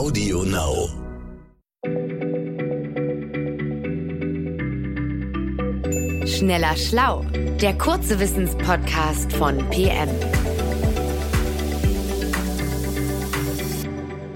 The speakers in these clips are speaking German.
Audio Now. Schneller Schlau, der kurze Wissenspodcast von PM.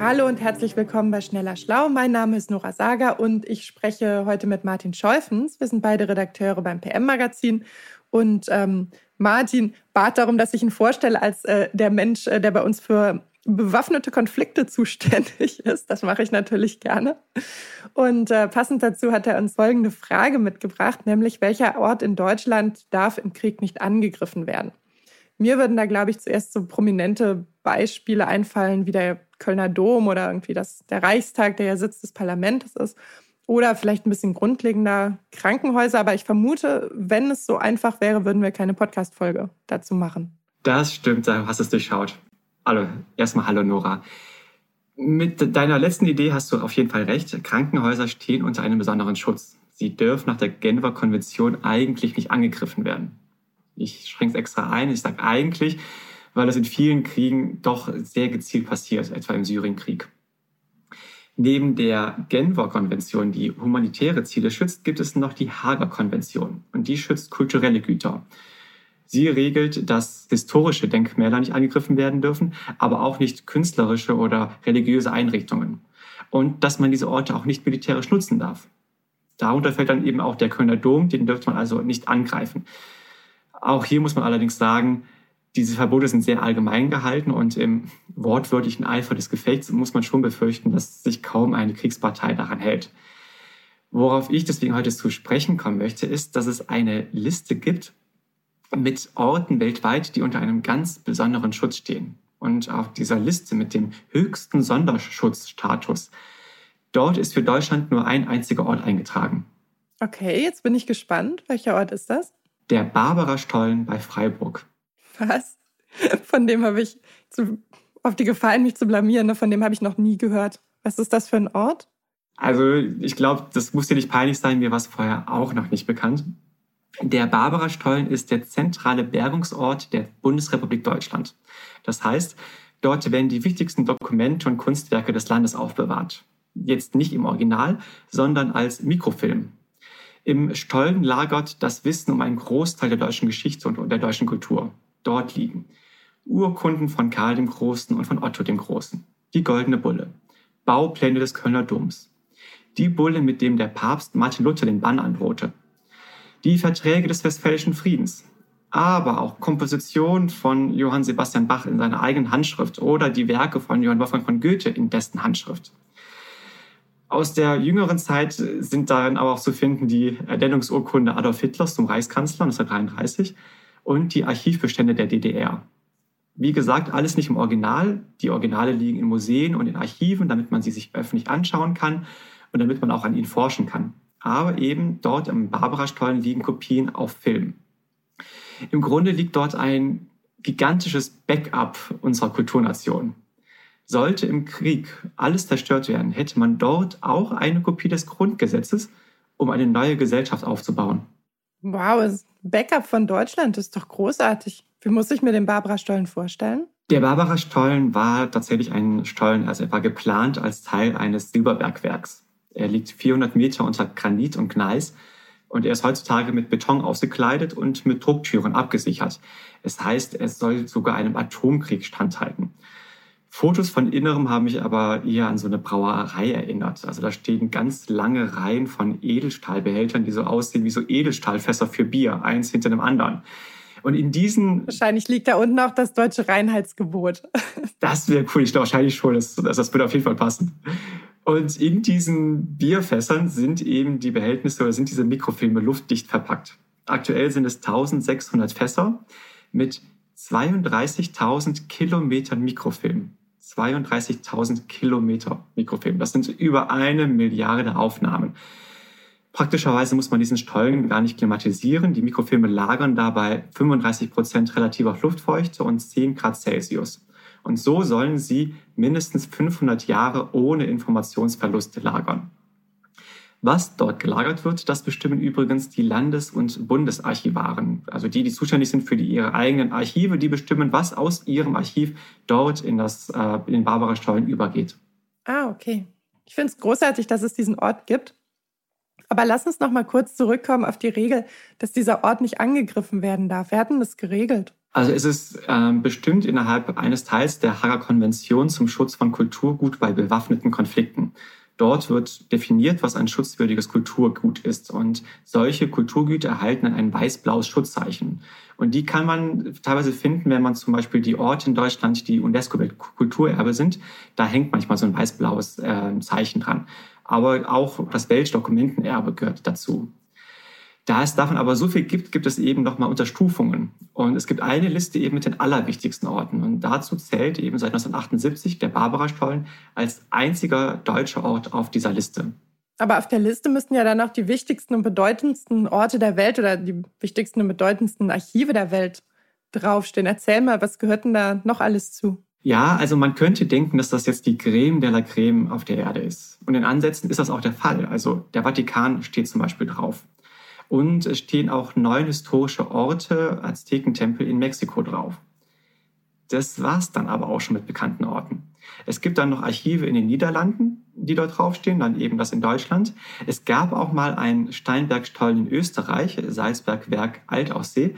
Hallo und herzlich willkommen bei Schneller Schlau. Mein Name ist Nora Sager und ich spreche heute mit Martin Scholfens. Wir sind beide Redakteure beim PM-Magazin und ähm, Martin bat darum, dass ich ihn vorstelle als äh, der Mensch, äh, der bei uns für bewaffnete Konflikte zuständig ist. Das mache ich natürlich gerne. Und äh, passend dazu hat er uns folgende Frage mitgebracht, nämlich welcher Ort in Deutschland darf im Krieg nicht angegriffen werden? Mir würden da, glaube ich, zuerst so prominente Beispiele einfallen, wie der Kölner Dom oder irgendwie das, der Reichstag, der ja Sitz des Parlaments ist. Oder vielleicht ein bisschen grundlegender Krankenhäuser. Aber ich vermute, wenn es so einfach wäre, würden wir keine Podcast-Folge dazu machen. Das stimmt, du hast es durchschaut. Hallo, erstmal hallo Nora. Mit deiner letzten Idee hast du auf jeden Fall recht. Krankenhäuser stehen unter einem besonderen Schutz. Sie dürfen nach der Genfer Konvention eigentlich nicht angegriffen werden. Ich schränke es extra ein, ich sage eigentlich, weil das in vielen Kriegen doch sehr gezielt passiert, etwa im Syrienkrieg. Neben der Genfer Konvention, die humanitäre Ziele schützt, gibt es noch die Hager Konvention und die schützt kulturelle Güter. Sie regelt, dass historische Denkmäler nicht angegriffen werden dürfen, aber auch nicht künstlerische oder religiöse Einrichtungen. Und dass man diese Orte auch nicht militärisch nutzen darf. Darunter fällt dann eben auch der Kölner Dom, den dürfte man also nicht angreifen. Auch hier muss man allerdings sagen, diese Verbote sind sehr allgemein gehalten und im wortwörtlichen Eifer des Gefechts muss man schon befürchten, dass sich kaum eine Kriegspartei daran hält. Worauf ich deswegen heute zu sprechen kommen möchte, ist, dass es eine Liste gibt mit Orten weltweit, die unter einem ganz besonderen Schutz stehen. Und auf dieser Liste mit dem höchsten Sonderschutzstatus, dort ist für Deutschland nur ein einziger Ort eingetragen. Okay, jetzt bin ich gespannt. Welcher Ort ist das? Der Barbara-Stollen bei Freiburg. Was? Von dem habe ich zu, auf die Gefallen, mich zu blamieren, ne? von dem habe ich noch nie gehört. Was ist das für ein Ort? Also ich glaube, das muss dir nicht peinlich sein, mir war es vorher auch noch nicht bekannt. Der Barbara-Stollen ist der zentrale Bergungsort der Bundesrepublik Deutschland. Das heißt, dort werden die wichtigsten Dokumente und Kunstwerke des Landes aufbewahrt. Jetzt nicht im Original, sondern als Mikrofilm. Im Stollen lagert das Wissen um einen Großteil der deutschen Geschichte und der deutschen Kultur. Dort liegen Urkunden von Karl dem Großen und von Otto dem Großen, die Goldene Bulle, Baupläne des Kölner Doms, die Bulle, mit dem der Papst Martin Luther den Bann androhte, die Verträge des Westfälischen Friedens, aber auch Kompositionen von Johann Sebastian Bach in seiner eigenen Handschrift oder die Werke von Johann Wolfgang von Goethe in dessen Handschrift. Aus der jüngeren Zeit sind darin aber auch zu finden die Ernennungsurkunde Adolf Hitlers zum Reichskanzler 1933 und die Archivbestände der DDR. Wie gesagt, alles nicht im Original. Die Originale liegen in Museen und in Archiven, damit man sie sich öffentlich anschauen kann und damit man auch an ihnen forschen kann aber eben dort im Barbara-Stollen liegen Kopien auf Film. Im Grunde liegt dort ein gigantisches Backup unserer Kulturnation. Sollte im Krieg alles zerstört werden, hätte man dort auch eine Kopie des Grundgesetzes, um eine neue Gesellschaft aufzubauen. Wow, das Backup von Deutschland ist doch großartig. Wie muss ich mir den Barbara-Stollen vorstellen? Der Barbara-Stollen war tatsächlich ein Stollen, also er war geplant als Teil eines Silberbergwerks. Er liegt 400 Meter unter Granit und Gneis und er ist heutzutage mit Beton ausgekleidet und mit Drucktüren abgesichert. Es heißt, es soll sogar einem Atomkrieg standhalten. Fotos von Innerem haben mich aber eher an so eine Brauerei erinnert. Also da stehen ganz lange Reihen von Edelstahlbehältern, die so aussehen wie so Edelstahlfässer für Bier, eins hinter dem anderen. Und in diesen. Wahrscheinlich liegt da unten auch das deutsche Reinheitsgebot. Das wäre cool, ich glaube wahrscheinlich schon. Das, das würde auf jeden Fall passen. Und in diesen Bierfässern sind eben die Behältnisse oder sind diese Mikrofilme luftdicht verpackt. Aktuell sind es 1600 Fässer mit 32.000 Kilometern Mikrofilm. 32.000 Kilometer Mikrofilm. Das sind über eine Milliarde Aufnahmen. Praktischerweise muss man diesen Stollen gar nicht klimatisieren. Die Mikrofilme lagern dabei 35 Prozent relativer Luftfeuchte und 10 Grad Celsius. Und so sollen sie mindestens 500 Jahre ohne Informationsverluste lagern. Was dort gelagert wird, das bestimmen übrigens die Landes- und Bundesarchivaren, also die, die zuständig sind für die, ihre eigenen Archive, die bestimmen, was aus ihrem Archiv dort in, das, äh, in den Barbara-Stollen übergeht. Ah, okay. Ich finde es großartig, dass es diesen Ort gibt. Aber lass uns noch mal kurz zurückkommen auf die Regel, dass dieser Ort nicht angegriffen werden darf. Wer hat denn das geregelt? Also es ist äh, bestimmt innerhalb eines Teils der Hager Konvention zum Schutz von Kulturgut bei bewaffneten Konflikten. Dort wird definiert, was ein schutzwürdiges Kulturgut ist. Und solche Kulturgüter erhalten ein weiß-blaues Schutzzeichen. Und die kann man teilweise finden, wenn man zum Beispiel die Orte in Deutschland, die UNESCO-Kulturerbe sind. Da hängt manchmal so ein weiß-blaues äh, Zeichen dran. Aber auch das Weltdokumentenerbe gehört dazu. Da es davon aber so viel gibt, gibt es eben nochmal Unterstufungen. Und es gibt eine Liste eben mit den allerwichtigsten Orten. Und dazu zählt eben seit 1978 der Barbara-Stollen als einziger deutscher Ort auf dieser Liste. Aber auf der Liste müssten ja dann auch die wichtigsten und bedeutendsten Orte der Welt oder die wichtigsten und bedeutendsten Archive der Welt draufstehen. Erzähl mal, was gehört denn da noch alles zu? Ja, also man könnte denken, dass das jetzt die Creme de la Creme auf der Erde ist. Und in Ansätzen ist das auch der Fall. Also der Vatikan steht zum Beispiel drauf. Und es stehen auch neun historische Orte, Aztekentempel in Mexiko drauf. Das war's dann aber auch schon mit bekannten Orten. Es gibt dann noch Archive in den Niederlanden, die dort draufstehen, dann eben das in Deutschland. Es gab auch mal einen Steinbergstollen in Österreich, Salzbergwerk Altaussee.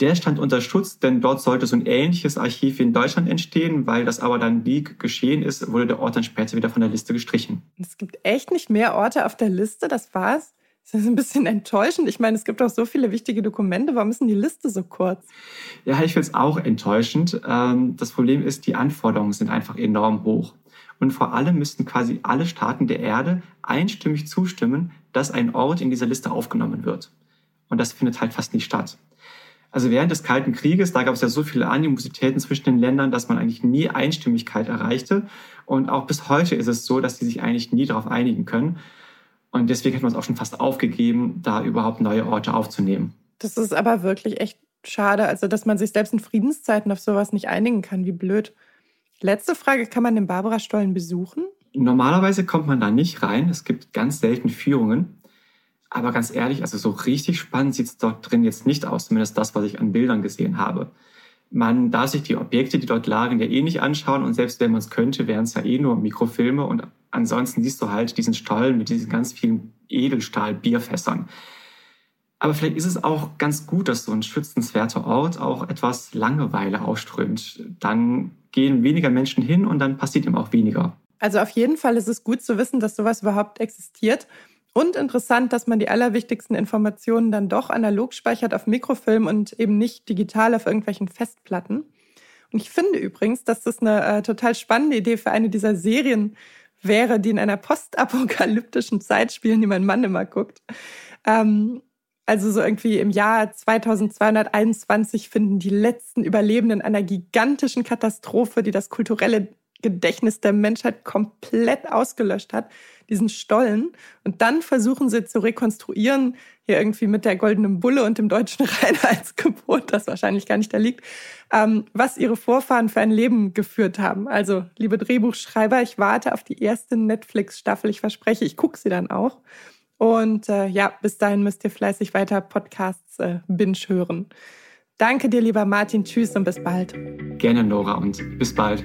Der stand unter Schutz, denn dort sollte so ein ähnliches Archiv wie in Deutschland entstehen, weil das aber dann wie geschehen ist, wurde der Ort dann später wieder von der Liste gestrichen. Es gibt echt nicht mehr Orte auf der Liste, das war's? Das ist ein bisschen enttäuschend. Ich meine, es gibt auch so viele wichtige Dokumente. Warum ist denn die Liste so kurz? Ja, ich finde es auch enttäuschend. Ähm, das Problem ist, die Anforderungen sind einfach enorm hoch. Und vor allem müssten quasi alle Staaten der Erde einstimmig zustimmen, dass ein Ort in dieser Liste aufgenommen wird. Und das findet halt fast nicht statt. Also während des Kalten Krieges, da gab es ja so viele Animositäten zwischen den Ländern, dass man eigentlich nie Einstimmigkeit erreichte. Und auch bis heute ist es so, dass sie sich eigentlich nie darauf einigen können. Und deswegen hat man es auch schon fast aufgegeben, da überhaupt neue Orte aufzunehmen. Das ist aber wirklich echt schade, also dass man sich selbst in Friedenszeiten auf sowas nicht einigen kann. Wie blöd. Letzte Frage, kann man den Barbara-Stollen besuchen? Normalerweise kommt man da nicht rein. Es gibt ganz selten Führungen. Aber ganz ehrlich, also so richtig spannend sieht es dort drin jetzt nicht aus, zumindest das, was ich an Bildern gesehen habe. Man darf sich die Objekte, die dort lagen, ja eh nicht anschauen und selbst wenn man es könnte, wären es ja eh nur Mikrofilme und ansonsten siehst du halt diesen Stollen mit diesen ganz vielen Edelstahl-Bierfässern. Aber vielleicht ist es auch ganz gut, dass so ein schützenswerter Ort auch etwas Langeweile ausströmt. Dann gehen weniger Menschen hin und dann passiert ihm auch weniger. Also auf jeden Fall ist es gut zu wissen, dass sowas überhaupt existiert. Und interessant, dass man die allerwichtigsten Informationen dann doch analog speichert auf Mikrofilm und eben nicht digital auf irgendwelchen Festplatten. Und ich finde übrigens, dass das eine äh, total spannende Idee für eine dieser Serien wäre, die in einer postapokalyptischen Zeit spielen, die mein Mann immer guckt. Ähm, also so irgendwie im Jahr 2221 finden die letzten Überlebenden einer gigantischen Katastrophe, die das kulturelle Gedächtnis der Menschheit komplett ausgelöscht hat, diesen Stollen. Und dann versuchen sie zu rekonstruieren, hier irgendwie mit der goldenen Bulle und dem deutschen Reinheitsgebot, das wahrscheinlich gar nicht da liegt, ähm, was ihre Vorfahren für ein Leben geführt haben. Also, liebe Drehbuchschreiber, ich warte auf die erste Netflix-Staffel. Ich verspreche, ich gucke sie dann auch. Und äh, ja, bis dahin müsst ihr fleißig weiter Podcasts äh, binge hören. Danke dir, lieber Martin. Tschüss und bis bald. Gerne, Nora, und bis bald.